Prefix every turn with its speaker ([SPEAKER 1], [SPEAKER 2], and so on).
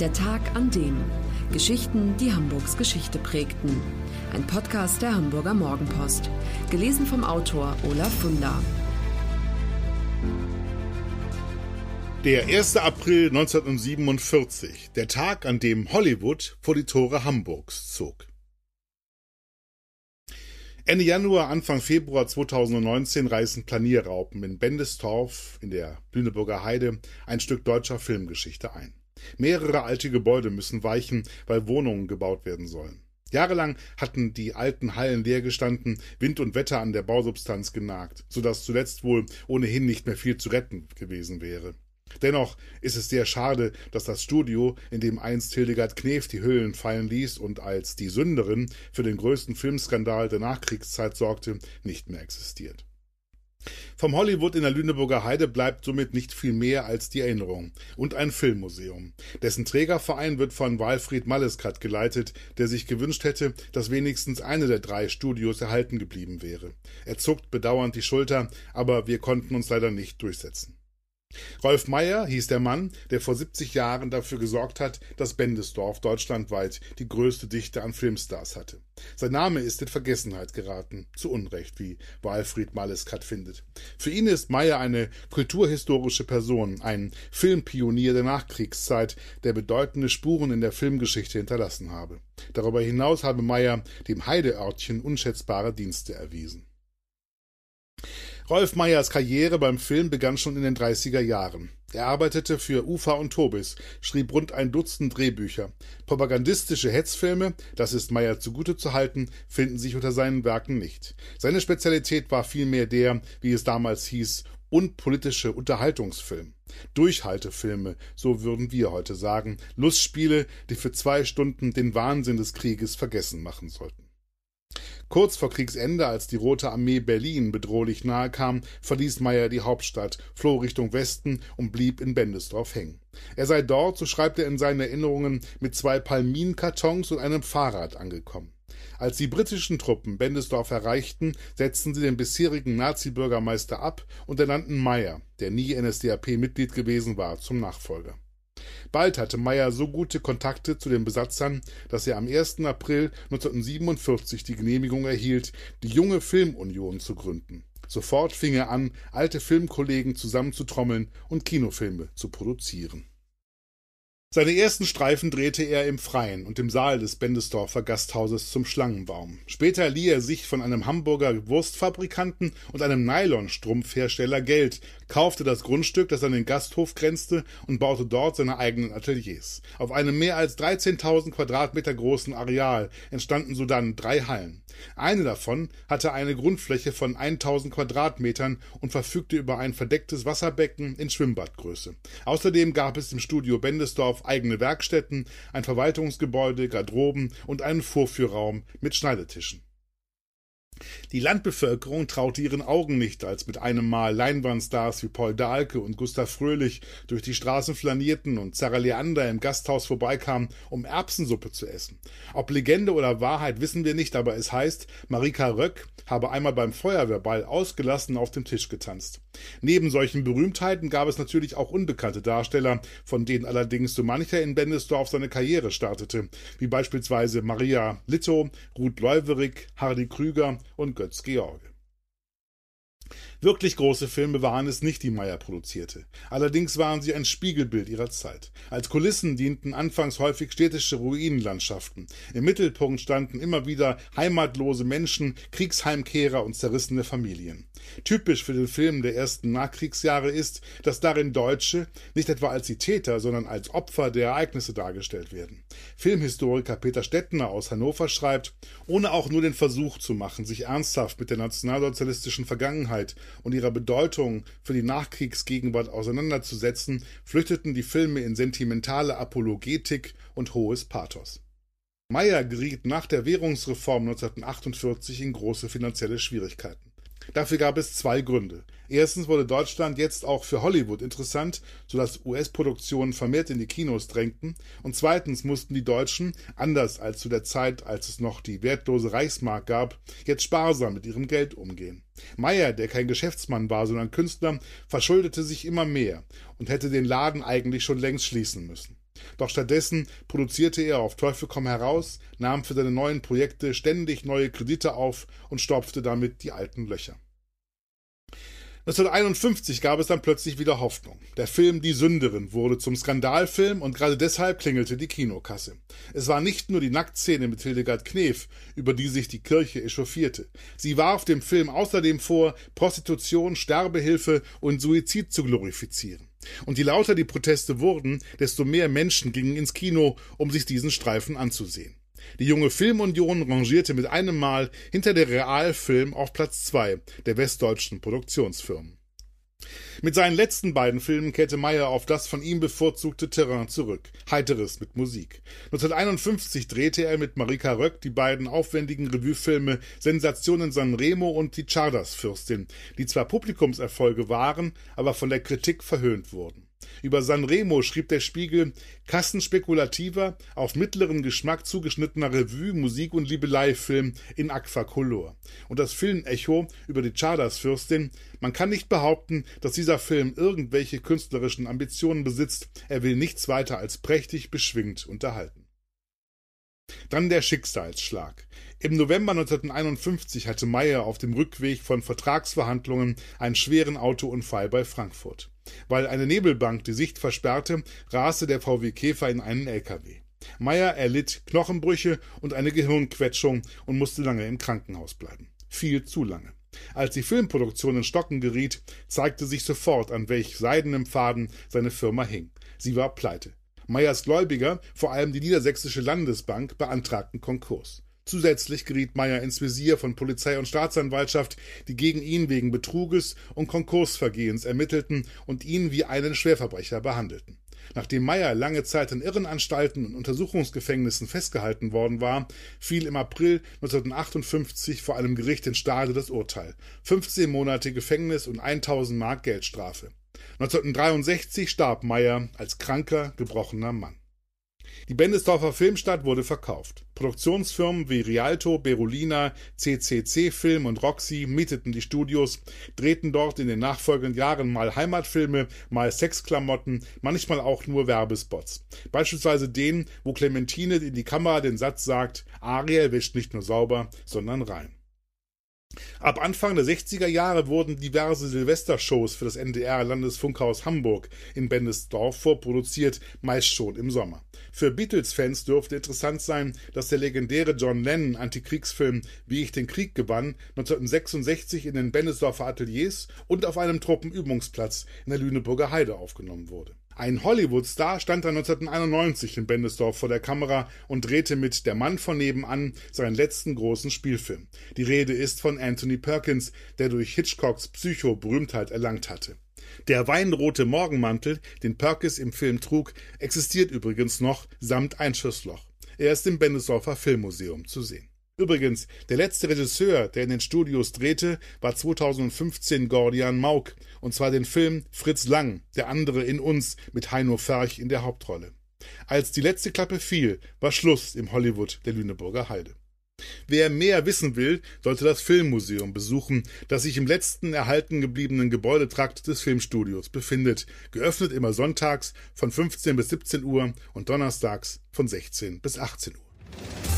[SPEAKER 1] Der Tag an dem. Geschichten, die Hamburgs Geschichte prägten. Ein Podcast der Hamburger Morgenpost. Gelesen vom Autor Olaf Funder.
[SPEAKER 2] Der 1. April 1947, der Tag, an dem Hollywood vor die Tore Hamburgs zog. Ende Januar, Anfang Februar 2019 reißen Planierraupen in Bendestorf in der Lüneburger Heide ein Stück deutscher Filmgeschichte ein. Mehrere alte Gebäude müssen weichen, weil Wohnungen gebaut werden sollen. Jahrelang hatten die alten Hallen leer gestanden, Wind und Wetter an der Bausubstanz genagt, so dass zuletzt wohl ohnehin nicht mehr viel zu retten gewesen wäre. Dennoch ist es sehr schade, dass das Studio, in dem einst Hildegard Knef die Hüllen fallen ließ und als die Sünderin für den größten Filmskandal der Nachkriegszeit sorgte, nicht mehr existiert. Vom Hollywood in der Lüneburger Heide bleibt somit nicht viel mehr als die Erinnerung und ein Filmmuseum. Dessen Trägerverein wird von Walfried Maleskat geleitet, der sich gewünscht hätte, dass wenigstens eine der drei Studios erhalten geblieben wäre. Er zuckt bedauernd die Schulter, aber wir konnten uns leider nicht durchsetzen. Rolf Meyer hieß der Mann, der vor 70 Jahren dafür gesorgt hat, dass Bendesdorf deutschlandweit die größte Dichte an Filmstars hatte. Sein Name ist in Vergessenheit geraten, zu Unrecht, wie Walfried Maleskat findet. Für ihn ist Meyer eine kulturhistorische Person, ein Filmpionier der Nachkriegszeit, der bedeutende Spuren in der Filmgeschichte hinterlassen habe. Darüber hinaus habe Meyer dem Heideörtchen unschätzbare Dienste erwiesen. Rolf Meyers Karriere beim Film begann schon in den 30er Jahren. Er arbeitete für UFA und Tobis, schrieb rund ein Dutzend Drehbücher. Propagandistische Hetzfilme, das ist Meyer zugute zu halten, finden sich unter seinen Werken nicht. Seine Spezialität war vielmehr der, wie es damals hieß, unpolitische Unterhaltungsfilm. Durchhaltefilme, so würden wir heute sagen, Lustspiele, die für zwei Stunden den Wahnsinn des Krieges vergessen machen sollten. Kurz vor Kriegsende, als die Rote Armee Berlin bedrohlich nahe kam, verließ Meyer die Hauptstadt, floh Richtung Westen und blieb in Bendesdorf hängen. Er sei dort, so schreibt er in seinen Erinnerungen, mit zwei Palminkartons und einem Fahrrad angekommen. Als die britischen Truppen Bendesdorf erreichten, setzten sie den bisherigen Nazi-Bürgermeister ab und ernannten Meyer, der nie NSDAP-Mitglied gewesen war, zum Nachfolger. Bald hatte Meyer so gute Kontakte zu den Besatzern, dass er am 1. April 1947 die Genehmigung erhielt, die junge Filmunion zu gründen. Sofort fing er an, alte Filmkollegen zusammenzutrommeln und Kinofilme zu produzieren seine ersten Streifen drehte er im Freien und im Saal des Bendesdorfer Gasthauses zum Schlangenbaum. Später lieh er sich von einem Hamburger Wurstfabrikanten und einem Nylonstrumpfhersteller Geld, kaufte das Grundstück, das an den Gasthof grenzte, und baute dort seine eigenen Ateliers. Auf einem mehr als 13.000 Quadratmeter großen Areal entstanden sodann drei Hallen. Eine davon hatte eine Grundfläche von 1000 Quadratmetern und verfügte über ein verdecktes Wasserbecken in Schwimmbadgröße. Außerdem gab es im Studio Bendesdorf eigene Werkstätten, ein Verwaltungsgebäude, Garderoben und einen Vorführraum mit Schneidetischen. Die Landbevölkerung traute ihren Augen nicht, als mit einem Mal Leinwandstars wie Paul Dahlke und Gustav Fröhlich durch die Straßen flanierten und Sarah Leander im Gasthaus vorbeikamen, um Erbsensuppe zu essen. Ob Legende oder Wahrheit wissen wir nicht, aber es heißt, Marika Röck habe einmal beim Feuerwehrball ausgelassen auf dem Tisch getanzt. Neben solchen Berühmtheiten gab es natürlich auch unbekannte Darsteller, von denen allerdings so mancher in Bendesdorf seine Karriere startete, wie beispielsweise Maria Litto, Ruth Leuwerig, Hardy Krüger und Götz George. Wirklich große Filme waren es nicht, die Meyer produzierte. Allerdings waren sie ein Spiegelbild ihrer Zeit. Als Kulissen dienten anfangs häufig städtische Ruinenlandschaften. Im Mittelpunkt standen immer wieder heimatlose Menschen, Kriegsheimkehrer und zerrissene Familien. Typisch für den Film der ersten Nachkriegsjahre ist, dass darin Deutsche nicht etwa als die Täter, sondern als Opfer der Ereignisse dargestellt werden. Filmhistoriker Peter Stettner aus Hannover schreibt, ohne auch nur den Versuch zu machen, sich ernsthaft mit der nationalsozialistischen Vergangenheit und ihrer Bedeutung für die Nachkriegsgegenwart auseinanderzusetzen, flüchteten die Filme in sentimentale Apologetik und hohes Pathos. Meyer geriet nach der Währungsreform 1948 in große finanzielle Schwierigkeiten. Dafür gab es zwei Gründe. Erstens wurde Deutschland jetzt auch für Hollywood interessant, sodass US-Produktionen vermehrt in die Kinos drängten. Und zweitens mussten die Deutschen, anders als zu der Zeit, als es noch die wertlose Reichsmark gab, jetzt sparsam mit ihrem Geld umgehen. Meyer, der kein Geschäftsmann war, sondern Künstler, verschuldete sich immer mehr und hätte den Laden eigentlich schon längst schließen müssen. Doch stattdessen produzierte er auf Teufel komm heraus, nahm für seine neuen Projekte ständig neue Kredite auf und stopfte damit die alten Löcher. 1951 gab es dann plötzlich wieder Hoffnung. Der Film Die Sünderin wurde zum Skandalfilm und gerade deshalb klingelte die Kinokasse. Es war nicht nur die Nacktszene mit Hildegard Knef, über die sich die Kirche echauffierte. Sie warf dem Film außerdem vor, Prostitution, Sterbehilfe und Suizid zu glorifizieren. Und je lauter die Proteste wurden, desto mehr Menschen gingen ins Kino, um sich diesen Streifen anzusehen. Die junge Filmunion rangierte mit einem Mal hinter der Realfilm auf Platz zwei der westdeutschen Produktionsfirmen. Mit seinen letzten beiden Filmen kehrte Meyer auf das von ihm bevorzugte Terrain zurück. Heiteres mit Musik. 1951 drehte er mit Marika Röck die beiden aufwendigen Revuefilme Sensation in San Remo und Die Chardas-Fürstin, die zwar Publikumserfolge waren, aber von der Kritik verhöhnt wurden. Über Sanremo schrieb der Spiegel kassenspekulativer, auf mittleren Geschmack zugeschnittener Revue, Musik und Liebeleifilm in Aquacolor. Und das Filmecho über die Chardas-Fürstin, man kann nicht behaupten, dass dieser Film irgendwelche künstlerischen Ambitionen besitzt, er will nichts weiter als prächtig beschwingt unterhalten. Dann der Schicksalsschlag. Im November 1951 hatte Meyer auf dem Rückweg von Vertragsverhandlungen einen schweren Autounfall bei Frankfurt. Weil eine Nebelbank die Sicht versperrte, raste der VW Käfer in einen LKW. Meyer erlitt Knochenbrüche und eine Gehirnquetschung und musste lange im Krankenhaus bleiben. Viel zu lange. Als die Filmproduktion in Stocken geriet, zeigte sich sofort, an welch seidenem Faden seine Firma hing. Sie war pleite. Meyers Gläubiger, vor allem die Niedersächsische Landesbank, beantragten Konkurs. Zusätzlich geriet Meyer ins Visier von Polizei und Staatsanwaltschaft, die gegen ihn wegen Betruges und Konkursvergehens ermittelten und ihn wie einen Schwerverbrecher behandelten. Nachdem Meyer lange Zeit in Irrenanstalten und Untersuchungsgefängnissen festgehalten worden war, fiel im April 1958 vor einem Gericht in Stade das Urteil. 15 Monate Gefängnis und 1000 Mark Geldstrafe. 1963 starb Meyer als kranker, gebrochener Mann. Die Bendesdorfer Filmstadt wurde verkauft. Produktionsfirmen wie Rialto, Berolina, CCC Film und Roxy mieteten die Studios, drehten dort in den nachfolgenden Jahren mal Heimatfilme, mal Sexklamotten, manchmal auch nur Werbespots. Beispielsweise den, wo Clementine in die Kamera den Satz sagt, Ariel wischt nicht nur sauber, sondern rein. Ab Anfang der 60er Jahre wurden diverse Silvestershows für das NDR Landesfunkhaus Hamburg in Bendesdorf vorproduziert, meist schon im Sommer. Für Beatles-Fans dürfte interessant sein, dass der legendäre John Lennon Antikriegsfilm Wie ich den Krieg gewann 1966 in den Bendesdorfer Ateliers und auf einem Truppenübungsplatz in der Lüneburger Heide aufgenommen wurde. Ein Hollywood-Star stand dann 1991 in Bendesdorf vor der Kamera und drehte mit Der Mann von nebenan seinen letzten großen Spielfilm. Die Rede ist von Anthony Perkins, der durch Hitchcocks Psycho Berühmtheit erlangt hatte. Der weinrote Morgenmantel, den Perkins im Film trug, existiert übrigens noch samt Einschusslauch. Er ist im Bendesdorfer Filmmuseum zu sehen. Übrigens, der letzte Regisseur, der in den Studios drehte, war 2015 Gordian Mauk, und zwar den Film Fritz Lang, der andere in uns, mit Heino Ferch in der Hauptrolle. Als die letzte Klappe fiel, war Schluss im Hollywood der Lüneburger Heide. Wer mehr wissen will, sollte das Filmmuseum besuchen, das sich im letzten erhalten gebliebenen Gebäudetrakt des Filmstudios befindet, geöffnet immer sonntags von 15 bis 17 Uhr und donnerstags von 16 bis 18 Uhr.